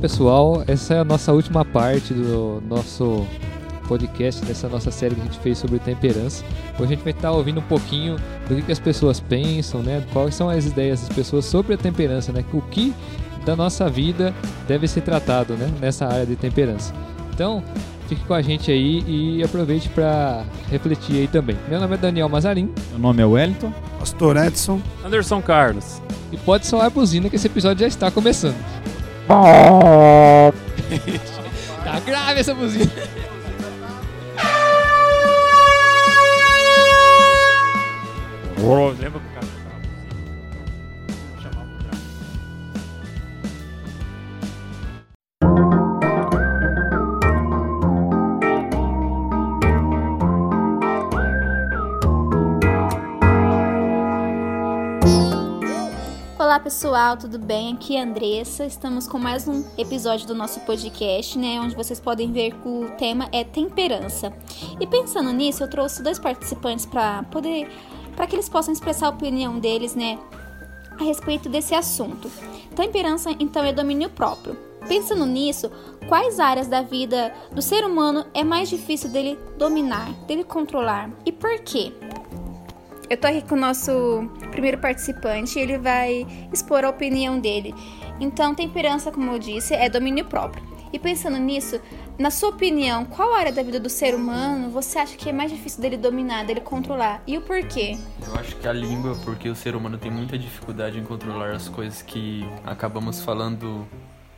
pessoal, essa é a nossa última parte do nosso podcast, dessa nossa série que a gente fez sobre temperança. Hoje a gente vai estar ouvindo um pouquinho do que, que as pessoas pensam, né? Quais são as ideias das pessoas sobre a temperança, né? O que da nossa vida deve ser tratado, né? Nessa área de temperança. Então, fique com a gente aí e aproveite para refletir aí também. Meu nome é Daniel Mazarin. Meu nome é Wellington. Pastor Edson. Anderson Carlos. E pode soar a buzina que esse episódio já está começando. tá grave essa buzina. Lembra pessoal, tudo bem? Aqui é a Andressa. Estamos com mais um episódio do nosso podcast, né? Onde vocês podem ver que o tema é temperança. E pensando nisso, eu trouxe dois participantes para poder, para que eles possam expressar a opinião deles, né? A respeito desse assunto. Temperança, então, é domínio próprio. Pensando nisso, quais áreas da vida do ser humano é mais difícil dele dominar, dele controlar e por quê? Eu tô aqui com o nosso primeiro participante e ele vai expor a opinião dele. Então, temperança, como eu disse, é domínio próprio. E pensando nisso, na sua opinião, qual área da vida do ser humano você acha que é mais difícil dele dominar, dele controlar? E o porquê? Eu acho que a língua, porque o ser humano tem muita dificuldade em controlar as coisas que acabamos falando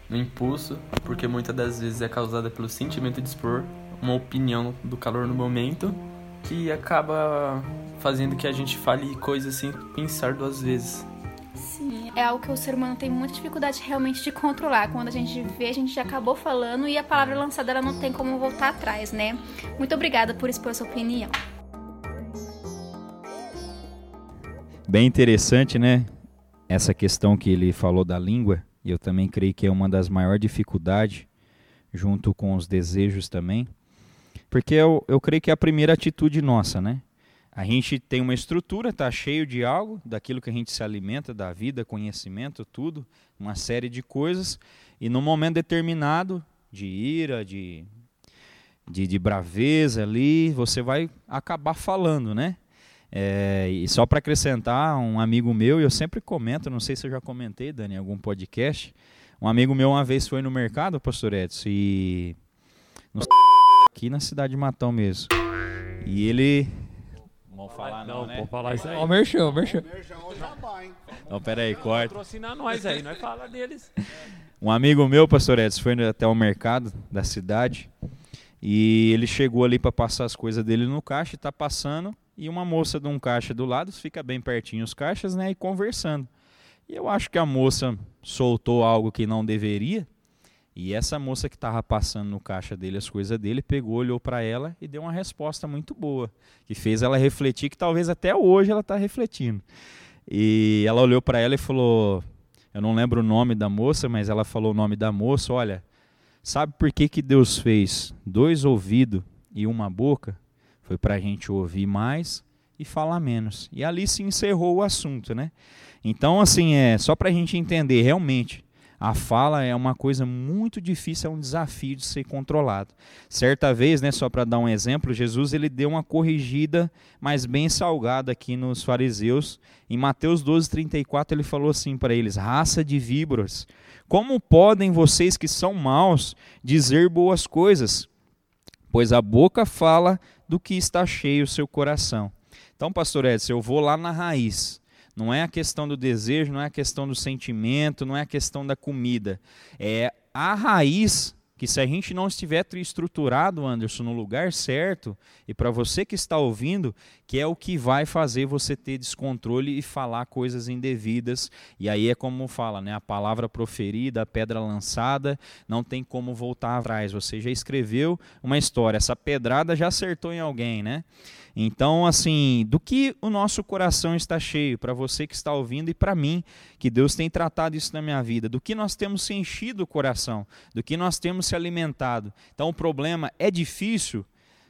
no impulso, porque muitas das vezes é causada pelo sentimento de expor uma opinião do calor no momento que acaba fazendo que a gente fale coisas sem pensar duas vezes. Sim, é algo que o ser humano tem muita dificuldade realmente de controlar. Quando a gente vê, a gente já acabou falando e a palavra lançada ela não tem como voltar atrás, né? Muito obrigada por expor sua opinião. Bem interessante, né? Essa questão que ele falou da língua, e eu também creio que é uma das maiores dificuldades, junto com os desejos também, porque eu, eu creio que é a primeira atitude nossa, né? A gente tem uma estrutura, está cheio de algo, daquilo que a gente se alimenta, da vida, conhecimento, tudo, uma série de coisas, e num momento determinado, de ira, de, de, de braveza ali, você vai acabar falando, né? É, e só para acrescentar, um amigo meu, e eu sempre comento, não sei se eu já comentei, Dani, em algum podcast, um amigo meu uma vez foi no mercado, pastor Edson, e aqui na cidade de Matão mesmo. E ele Vamos falar não, não né? Vamos falar isso aí. Ó, o merchan, o merchan. Não, pera aí, corta. Patrocinar nós aí, nós fala deles. Um amigo meu, pastor Edson, foi até o mercado da cidade e ele chegou ali para passar as coisas dele no caixa e tá passando e uma moça de um caixa do lado, fica bem pertinho os caixas, né, e conversando. E eu acho que a moça soltou algo que não deveria e essa moça que estava passando no caixa dele as coisas dele, pegou, olhou para ela e deu uma resposta muito boa, que fez ela refletir, que talvez até hoje ela está refletindo. E ela olhou para ela e falou: Eu não lembro o nome da moça, mas ela falou o nome da moça: Olha, sabe por que, que Deus fez dois ouvidos e uma boca? Foi para a gente ouvir mais e falar menos. E ali se encerrou o assunto, né? Então, assim, é só para a gente entender realmente a fala é uma coisa muito difícil, é um desafio de ser controlado. Certa vez, né, só para dar um exemplo, Jesus ele deu uma corrigida, mas bem salgada aqui nos fariseus. Em Mateus 12, 34, ele falou assim para eles: raça de víboras, como podem vocês que são maus dizer boas coisas? Pois a boca fala do que está cheio o seu coração. Então, pastor Edson, eu vou lá na raiz. Não é a questão do desejo, não é a questão do sentimento, não é a questão da comida. É a raiz que se a gente não estiver estruturado, Anderson, no lugar certo, e para você que está ouvindo, que é o que vai fazer você ter descontrole e falar coisas indevidas. E aí é como fala, né? A palavra proferida, a pedra lançada, não tem como voltar atrás. Você já escreveu uma história, essa pedrada já acertou em alguém, né? Então, assim, do que o nosso coração está cheio, para você que está ouvindo e para mim, que Deus tem tratado isso na minha vida, do que nós temos se enchido o coração, do que nós temos se alimentado. Então, o problema é difícil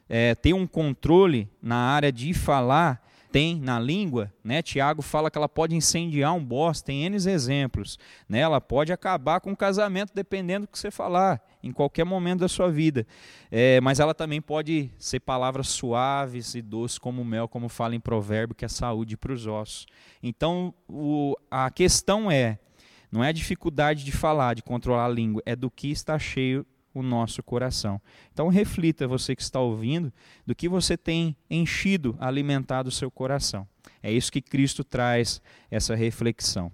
é, ter um controle na área de falar tem na língua, né? Tiago fala que ela pode incendiar um boss, tem N exemplos. Né? Ela pode acabar com o casamento, dependendo do que você falar, em qualquer momento da sua vida. É, mas ela também pode ser palavras suaves e doces como mel, como fala em provérbio, que é saúde para os ossos. Então, o, a questão é, não é a dificuldade de falar, de controlar a língua, é do que está cheio o nosso coração. Então reflita você que está ouvindo do que você tem enchido, alimentado o seu coração. É isso que Cristo traz essa reflexão.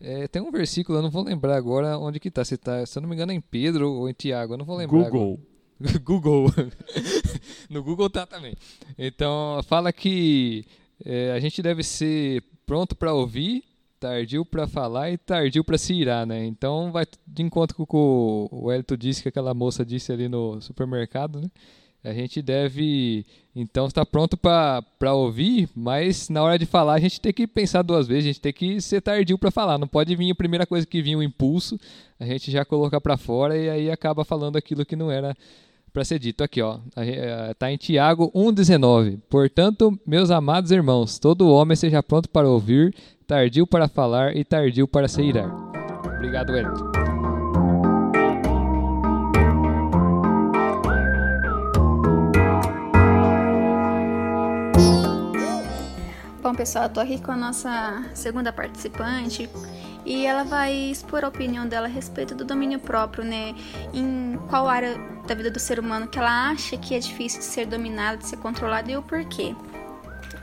É, tem um versículo, eu não vou lembrar agora onde que está. Se, tá, se eu não me engano é em Pedro ou em Tiago, eu não vou lembrar. Google. Agora. Google. no Google tá também. Então fala que é, a gente deve ser pronto para ouvir, tardio para falar e tardio para se irar, né? Então vai de encontro com o que o Elito disse que aquela moça disse ali no supermercado, né? A gente deve então estar pronto para ouvir, mas na hora de falar a gente tem que pensar duas vezes, a gente tem que ser tardio para falar. Não pode vir a primeira coisa que vinha o impulso, a gente já colocar para fora e aí acaba falando aquilo que não era para ser dito. Aqui, ó, está em Tiago 1,19. Portanto, meus amados irmãos, todo homem seja pronto para ouvir, tardio para falar e tardio para se irar. Obrigado, Wellington. Bom, pessoal, eu tô aqui com a nossa segunda participante e ela vai expor a opinião dela a respeito do domínio próprio, né? Em qual área da vida do ser humano que ela acha que é difícil de ser dominado, de ser controlado e o porquê.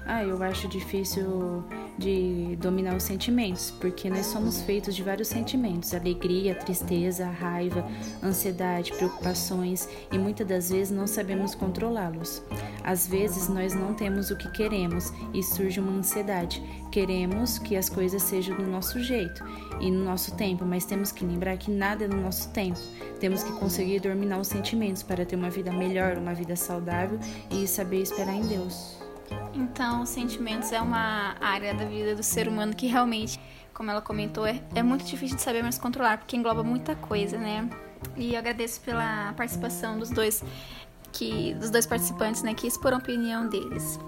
Ah, eu acho difícil de dominar os sentimentos, porque nós somos feitos de vários sentimentos: alegria, tristeza, raiva, ansiedade, preocupações e muitas das vezes não sabemos controlá-los. Às vezes nós não temos o que queremos e surge uma ansiedade. Queremos que as coisas sejam do nosso jeito e no nosso tempo, mas temos que lembrar que nada é no nosso tempo. Temos que conseguir dominar os sentimentos para ter uma vida melhor, uma vida saudável e saber esperar em Deus. Então, os sentimentos é uma área da vida do ser humano que realmente, como ela comentou, é, é muito difícil de sabermos controlar, porque engloba muita coisa, né? E eu agradeço pela participação dos dois que dos dois participantes, né, que expor a opinião deles.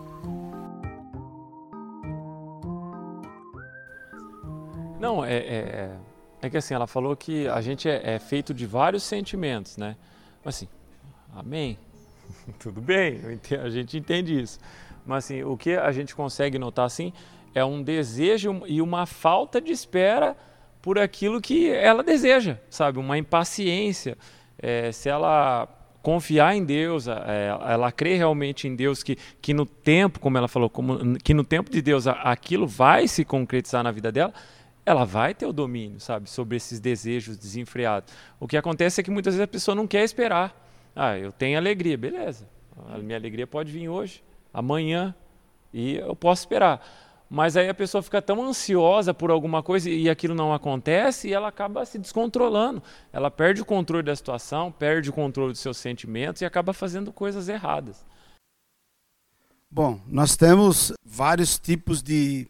Não, é, é, é que assim, ela falou que a gente é, é feito de vários sentimentos, né? Assim, amém? Tudo bem, a gente entende isso. Mas assim, o que a gente consegue notar assim é um desejo e uma falta de espera por aquilo que ela deseja, sabe? Uma impaciência. É, se ela confiar em Deus, é, ela crê realmente em Deus que, que no tempo, como ela falou, como, que no tempo de Deus aquilo vai se concretizar na vida dela, ela vai ter o domínio, sabe, sobre esses desejos desenfreados. O que acontece é que muitas vezes a pessoa não quer esperar. Ah, eu tenho alegria, beleza. A minha alegria pode vir hoje amanhã e eu posso esperar. Mas aí a pessoa fica tão ansiosa por alguma coisa e aquilo não acontece e ela acaba se descontrolando. Ela perde o controle da situação, perde o controle dos seus sentimentos e acaba fazendo coisas erradas. Bom, nós temos vários tipos de,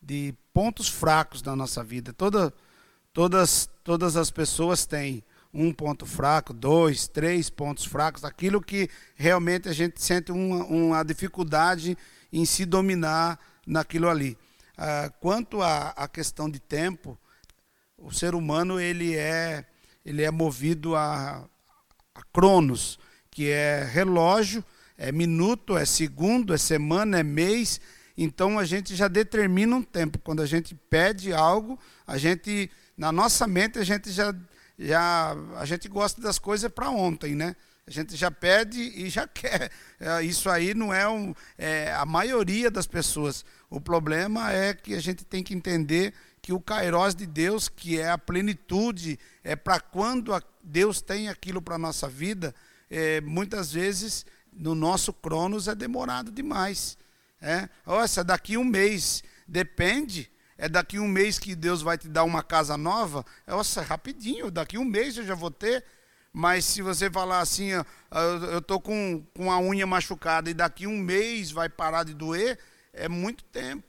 de pontos fracos na nossa vida. Toda, todas, todas as pessoas têm um ponto fraco, dois, três pontos fracos, aquilo que realmente a gente sente uma, uma dificuldade em se dominar naquilo ali. Ah, quanto à questão de tempo, o ser humano ele é, ele é movido a, a cronos, que é relógio, é minuto, é segundo, é semana, é mês. Então a gente já determina um tempo. Quando a gente pede algo, a gente, na nossa mente, a gente já já a gente gosta das coisas para ontem, né? A gente já pede e já quer. É, isso aí não é, um, é a maioria das pessoas. O problema é que a gente tem que entender que o Kairos de Deus, que é a plenitude, é para quando Deus tem aquilo para a nossa vida, é, muitas vezes no nosso cronos é demorado demais. É? Nossa, daqui um mês, depende é daqui um mês que Deus vai te dar uma casa nova, nossa, é rapidinho, daqui um mês eu já vou ter. Mas se você falar assim, eu estou com, com a unha machucada e daqui um mês vai parar de doer, é muito tempo.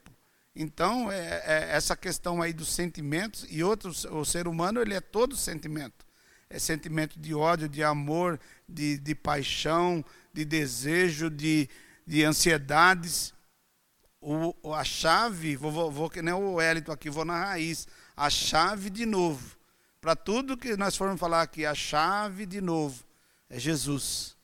Então, é, é essa questão aí dos sentimentos, e outros, o ser humano ele é todo sentimento. É sentimento de ódio, de amor, de, de paixão, de desejo, de, de ansiedades. O, a chave, vou, vou, vou que nem o Wellington aqui, vou na raiz. A chave de novo. Para tudo que nós formos falar aqui, a chave de novo é Jesus.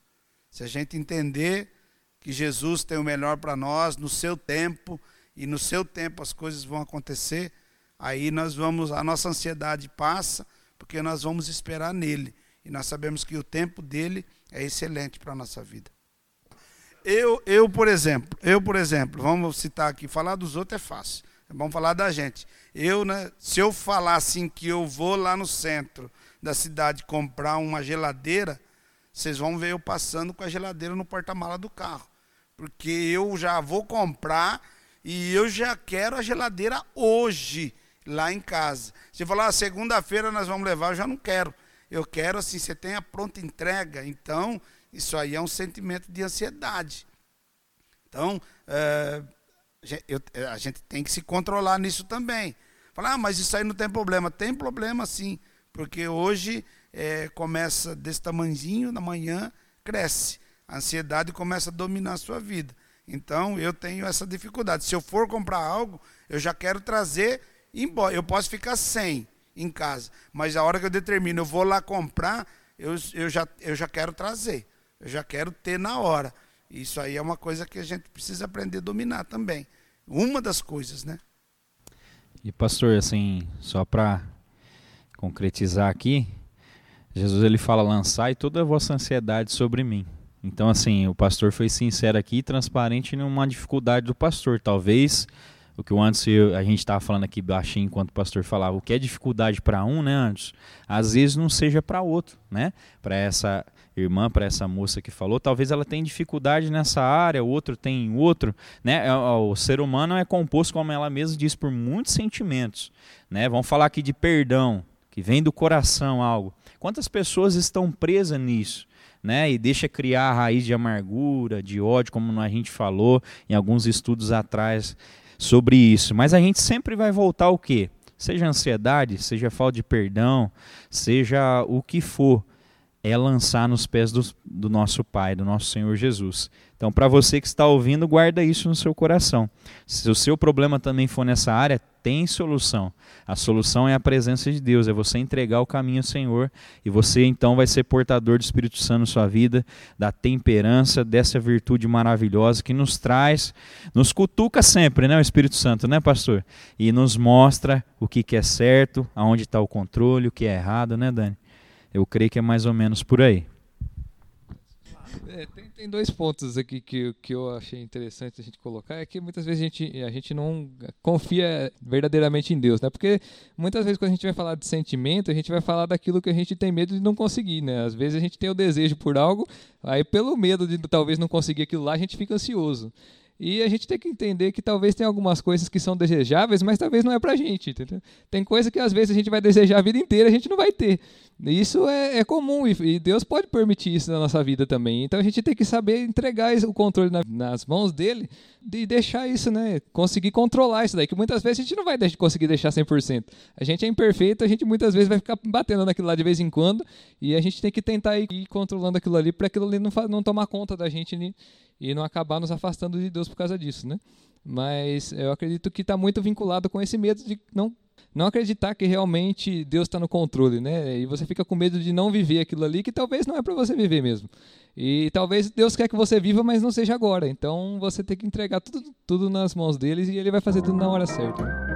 Se a gente entender que Jesus tem o melhor para nós no seu tempo e no seu tempo as coisas vão acontecer, aí nós vamos, a nossa ansiedade passa, porque nós vamos esperar nele. E nós sabemos que o tempo dele é excelente para a nossa vida. Eu, eu, por exemplo, eu, por exemplo, vamos citar aqui, falar dos outros é fácil. Vamos falar da gente. Eu, né, se eu falar assim que eu vou lá no centro da cidade comprar uma geladeira, vocês vão ver eu passando com a geladeira no porta-mala do carro. Porque eu já vou comprar e eu já quero a geladeira hoje, lá em casa. Se falar, ah, segunda-feira nós vamos levar, eu já não quero. Eu quero assim, você tem a pronta entrega. Então, isso aí é um sentimento de ansiedade. Então, é, a gente tem que se controlar nisso também. Falar, ah, mas isso aí não tem problema. Tem problema sim, porque hoje é, começa desse tamanhozinho, na manhã cresce. A ansiedade começa a dominar a sua vida. Então, eu tenho essa dificuldade. Se eu for comprar algo, eu já quero trazer embora. Eu posso ficar sem em casa, mas a hora que eu determino, eu vou lá comprar, eu, eu, já, eu já quero trazer. Eu já quero ter na hora. Isso aí é uma coisa que a gente precisa aprender a dominar também. Uma das coisas, né? E pastor, assim, só para concretizar aqui, Jesus ele fala lançar e toda a vossa ansiedade sobre mim. Então, assim, o pastor foi sincero aqui e transparente numa dificuldade do pastor. Talvez o que o antes a gente estava falando aqui baixinho enquanto o pastor falava, o que é dificuldade para um, né, antes, às vezes não seja para outro, né? Para essa irmã, para essa moça que falou, talvez ela tenha dificuldade nessa área, o outro tem em outro, né? É, o ser humano é composto, como ela mesma diz, por muitos sentimentos, né? Vamos falar aqui de perdão, que vem do coração algo. Quantas pessoas estão presas nisso? Né, e deixa criar a raiz de amargura, de ódio, como a gente falou em alguns estudos atrás sobre isso. Mas a gente sempre vai voltar ao quê? Seja ansiedade, seja falta de perdão, seja o que for é lançar nos pés do, do nosso Pai, do nosso Senhor Jesus. Então, para você que está ouvindo, guarda isso no seu coração. Se o seu problema também for nessa área, tem solução. A solução é a presença de Deus, é você entregar o caminho ao Senhor e você então vai ser portador do Espírito Santo na sua vida, da temperança, dessa virtude maravilhosa que nos traz, nos cutuca sempre, né, o Espírito Santo, né, pastor? E nos mostra o que, que é certo, aonde está o controle, o que é errado, né, Dani? Eu creio que é mais ou menos por aí. É, tem, tem, dois pontos aqui que, que eu achei interessante a gente colocar. É que muitas vezes a gente, a gente não confia verdadeiramente em Deus, né? Porque muitas vezes quando a gente vai falar de sentimento, a gente vai falar daquilo que a gente tem medo de não conseguir, né? Às vezes a gente tem o desejo por algo, aí pelo medo de talvez não conseguir aquilo lá, a gente fica ansioso. E a gente tem que entender que talvez tenha algumas coisas que são desejáveis, mas talvez não é pra gente, entendeu? Tem coisa que às vezes a gente vai desejar a vida inteira a gente não vai ter. Isso é, é comum e, e, Deus pode permitir isso na nossa vida também. Então a gente tem que saber entregar o controle na, nas mãos dele e deixar isso, né? Conseguir controlar isso daí, que muitas vezes a gente não vai conseguir deixar 100%. A gente é imperfeito, a gente muitas vezes vai ficar batendo naquilo lá de vez em quando e a gente tem que tentar ir controlando aquilo ali para aquilo ali não, não tomar conta da gente né? E não acabar nos afastando de Deus por causa disso, né? Mas eu acredito que está muito vinculado com esse medo de não não acreditar que realmente Deus está no controle, né? E você fica com medo de não viver aquilo ali que talvez não é para você viver mesmo. E talvez Deus quer que você viva, mas não seja agora. Então você tem que entregar tudo, tudo nas mãos deles e ele vai fazer tudo na hora certa.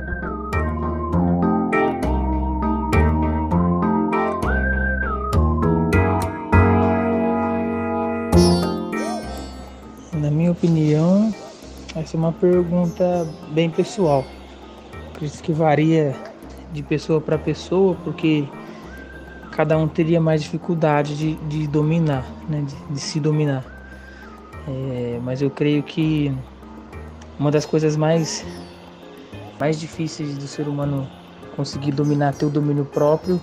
Na minha opinião, essa é uma pergunta bem pessoal. Por isso que varia de pessoa para pessoa, porque cada um teria mais dificuldade de, de dominar, né? de, de se dominar. É, mas eu creio que uma das coisas mais, mais difíceis do ser humano conseguir dominar, ter o domínio próprio,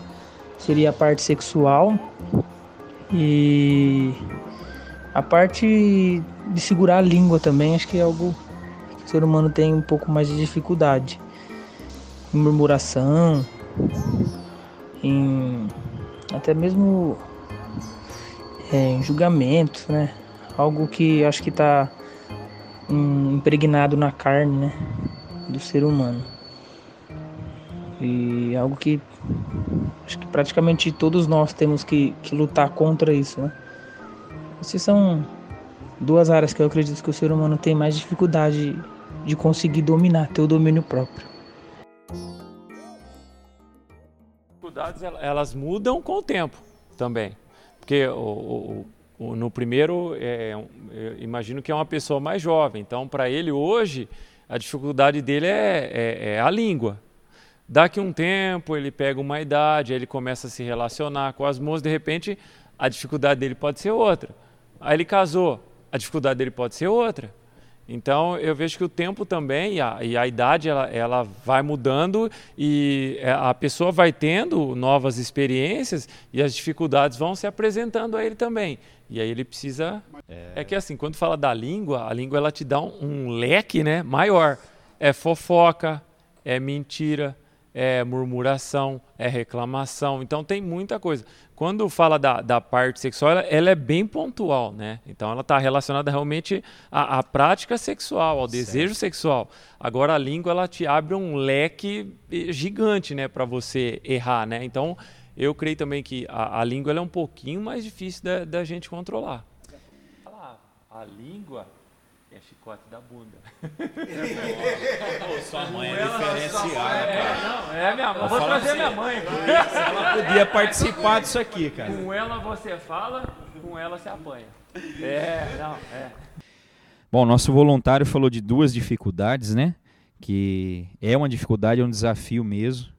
seria a parte sexual e a parte de segurar a língua também, acho que é algo que o ser humano tem um pouco mais de dificuldade em murmuração, em até mesmo é, em julgamento, né? Algo que acho que está um impregnado na carne, né, do ser humano. E algo que acho que praticamente todos nós temos que, que lutar contra isso, né? Essas são duas áreas que eu acredito que o ser humano tem mais dificuldade de conseguir dominar, ter o domínio próprio. Dificuldades elas mudam com o tempo também, porque o, o, o no primeiro é, imagino que é uma pessoa mais jovem, então para ele hoje a dificuldade dele é, é, é a língua, Daqui um tempo ele pega uma idade, aí ele começa a se relacionar com as moças, de repente a dificuldade dele pode ser outra. Aí ele casou, a dificuldade dele pode ser outra. Então eu vejo que o tempo também e a, e a idade ela, ela, vai mudando e é, a pessoa vai tendo novas experiências e as dificuldades vão se apresentando a ele também. E aí ele precisa. É, é que assim, quando fala da língua, a língua ela te dá um, um leque né, maior. É fofoca, é mentira, é murmuração, é reclamação. Então tem muita coisa. Quando fala da, da parte sexual, ela, ela é bem pontual, né? Então ela está relacionada realmente à, à, prática sexual, ao certo. desejo sexual. Agora a língua ela te abre um leque gigante, né, para você errar, né? Então eu creio também que a, a língua é um pouquinho mais difícil da, da gente controlar. A língua é chicote da bunda. Pô, sua mãe é diferenciada, é, cara. É minha mãe. Vou trazer assim, minha mãe. Ela podia participar disso aqui, cara. Com ela você fala, com ela você apanha. É, não, é. Bom, nosso voluntário falou de duas dificuldades, né? Que é uma dificuldade, é um desafio mesmo.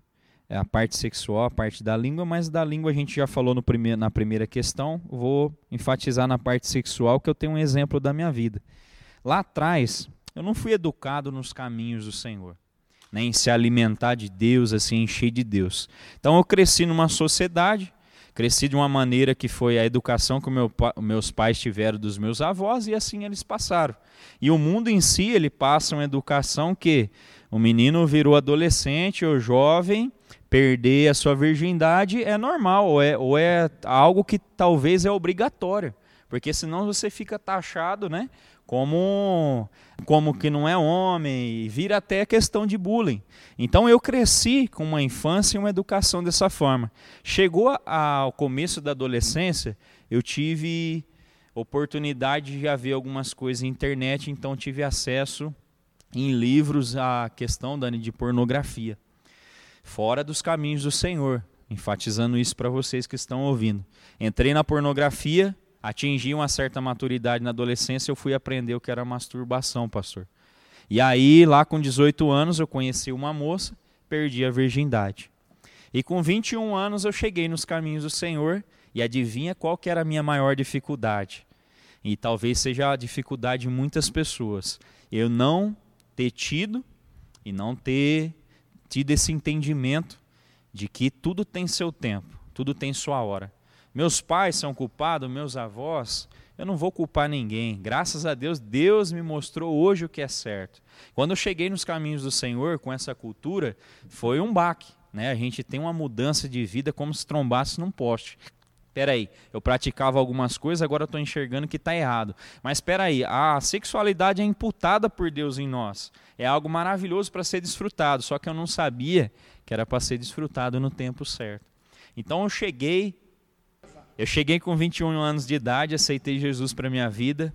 É a parte sexual, a parte da língua, mas da língua a gente já falou no primeiro, na primeira questão. Vou enfatizar na parte sexual, que eu tenho um exemplo da minha vida. Lá atrás, eu não fui educado nos caminhos do Senhor, né, em se alimentar de Deus, assim, encher de Deus. Então eu cresci numa sociedade, cresci de uma maneira que foi a educação que meu, meus pais tiveram dos meus avós e assim eles passaram. E o mundo em si, ele passa uma educação que o menino virou adolescente ou jovem, perder a sua virgindade é normal, ou é, ou é algo que talvez é obrigatório. Porque senão você fica taxado, né? Como como que não é homem, e vira até questão de bullying. Então eu cresci com uma infância e uma educação dessa forma. Chegou ao começo da adolescência, eu tive oportunidade de já ver algumas coisas na internet, então tive acesso em livros à questão Dani, de pornografia. Fora dos caminhos do Senhor, enfatizando isso para vocês que estão ouvindo. Entrei na pornografia, atingi uma certa maturidade na adolescência, eu fui aprender o que era masturbação, pastor. E aí, lá com 18 anos, eu conheci uma moça, perdi a virgindade. E com 21 anos eu cheguei nos caminhos do Senhor e adivinha qual que era a minha maior dificuldade? E talvez seja a dificuldade de muitas pessoas. Eu não ter tido e não ter tido esse entendimento de que tudo tem seu tempo, tudo tem sua hora. Meus pais são culpados, meus avós, eu não vou culpar ninguém. Graças a Deus, Deus me mostrou hoje o que é certo. Quando eu cheguei nos caminhos do Senhor com essa cultura, foi um baque. Né? A gente tem uma mudança de vida como se trombasse num poste. Peraí, eu praticava algumas coisas, agora estou enxergando que está errado. Mas peraí, a sexualidade é imputada por Deus em nós. É algo maravilhoso para ser desfrutado, só que eu não sabia que era para ser desfrutado no tempo certo. Então eu cheguei eu cheguei com 21 anos de idade, aceitei Jesus para minha vida,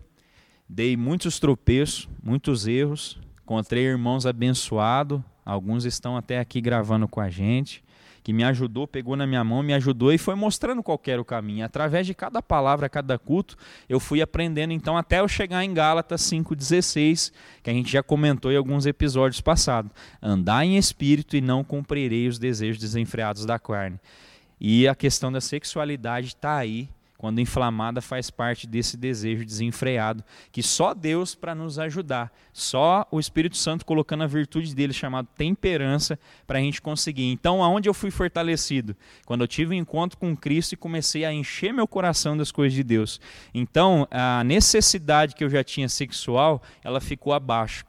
dei muitos tropeços, muitos erros, encontrei irmãos abençoados, alguns estão até aqui gravando com a gente, que me ajudou, pegou na minha mão, me ajudou e foi mostrando qual era o caminho. Através de cada palavra, cada culto, eu fui aprendendo então até eu chegar em Gálatas 5:16, que a gente já comentou em alguns episódios passados. Andar em espírito e não cumprirei os desejos desenfreados da carne. E a questão da sexualidade está aí, quando inflamada, faz parte desse desejo desenfreado, que só Deus para nos ajudar, só o Espírito Santo colocando a virtude dele, chamado temperança, para a gente conseguir. Então, aonde eu fui fortalecido? Quando eu tive um encontro com Cristo e comecei a encher meu coração das coisas de Deus. Então, a necessidade que eu já tinha sexual, ela ficou abaixo.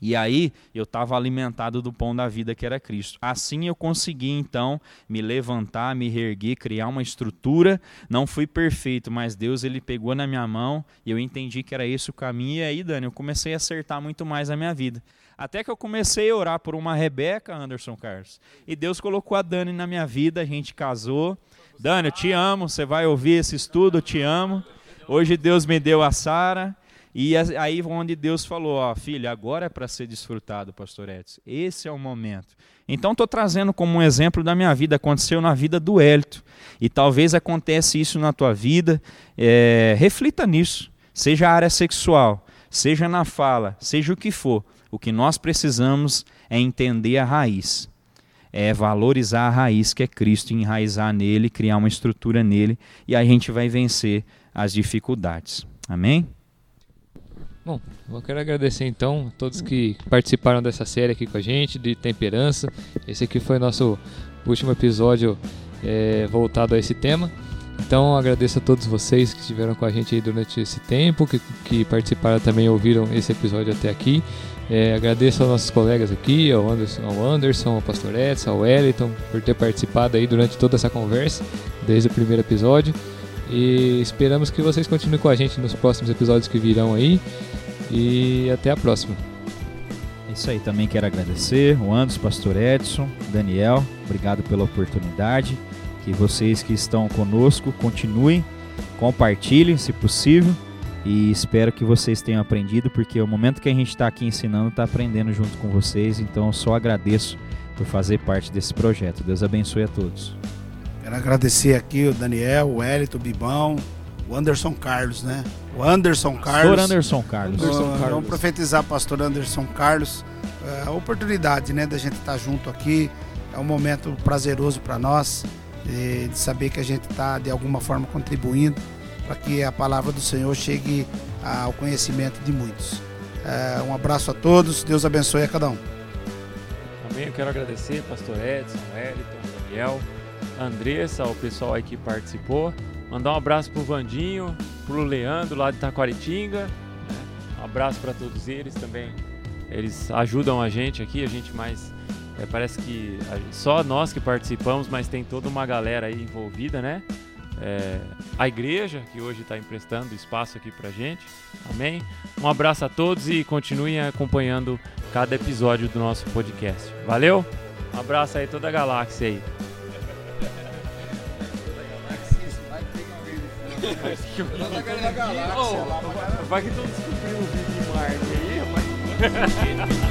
E aí eu estava alimentado do pão da vida que era Cristo. Assim eu consegui então me levantar, me reerguer, criar uma estrutura. Não fui perfeito, mas Deus ele pegou na minha mão e eu entendi que era esse o caminho. E aí, Dani, eu comecei a acertar muito mais a minha vida. Até que eu comecei a orar por uma Rebeca, Anderson Carlos. E Deus colocou a Dani na minha vida, a gente casou. Dani, eu te amo, você vai ouvir esse estudo, eu te amo. Hoje Deus me deu a Sara. E aí onde Deus falou, ó, filha, agora é para ser desfrutado, pastor Edson. Esse é o momento. Então estou trazendo como um exemplo da minha vida, aconteceu na vida do Hélito. E talvez acontece isso na tua vida. É, reflita nisso. Seja a área sexual, seja na fala, seja o que for. O que nós precisamos é entender a raiz. É valorizar a raiz que é Cristo, enraizar nele, criar uma estrutura nele, e a gente vai vencer as dificuldades. Amém? Bom, eu quero agradecer então a todos que participaram dessa série aqui com a gente, de Temperança. Esse aqui foi nosso último episódio é, voltado a esse tema. Então agradeço a todos vocês que estiveram com a gente aí durante esse tempo, que, que participaram também ouviram esse episódio até aqui. É, agradeço aos nossos colegas aqui, ao Anderson, ao, Anderson, ao Pastor Edson, ao Wellington, por ter participado aí durante toda essa conversa, desde o primeiro episódio. E esperamos que vocês continuem com a gente nos próximos episódios que virão aí. E até a próxima. É isso aí, também quero agradecer o Anderson, Pastor Edson, Daniel, obrigado pela oportunidade. Que vocês que estão conosco continuem, compartilhem se possível. E espero que vocês tenham aprendido, porque o momento que a gente está aqui ensinando, está aprendendo junto com vocês. Então só agradeço por fazer parte desse projeto. Deus abençoe a todos. Quero agradecer aqui o Daniel, o Hélito, o Bibão, o Anderson Carlos, né? O Anderson Carlos. Pastor Anderson Carlos. Anderson Carlos. Vamos profetizar, pastor Anderson Carlos. É, a oportunidade, né, da gente estar tá junto aqui. É um momento prazeroso para nós de, de, saber que a gente está de alguma forma contribuindo para que a palavra do Senhor chegue ao conhecimento de muitos. É, um abraço a todos. Deus abençoe a cada um. Também eu quero agradecer, pastor Edson, Wellington, Daniel, Andressa, o pessoal aí que participou. Mandar um abraço pro Vandinho, pro Leandro lá de Taquaritinga. Né? Um abraço para todos eles também. Eles ajudam a gente aqui, a gente mais. É, parece que só nós que participamos, mas tem toda uma galera aí envolvida, né? É, a igreja, que hoje está emprestando espaço aqui pra gente. Amém? Um abraço a todos e continuem acompanhando cada episódio do nosso podcast. Valeu? Um abraço aí toda a galáxia aí. Vai que estão descobrindo o vídeo de Marte aí, rapaz.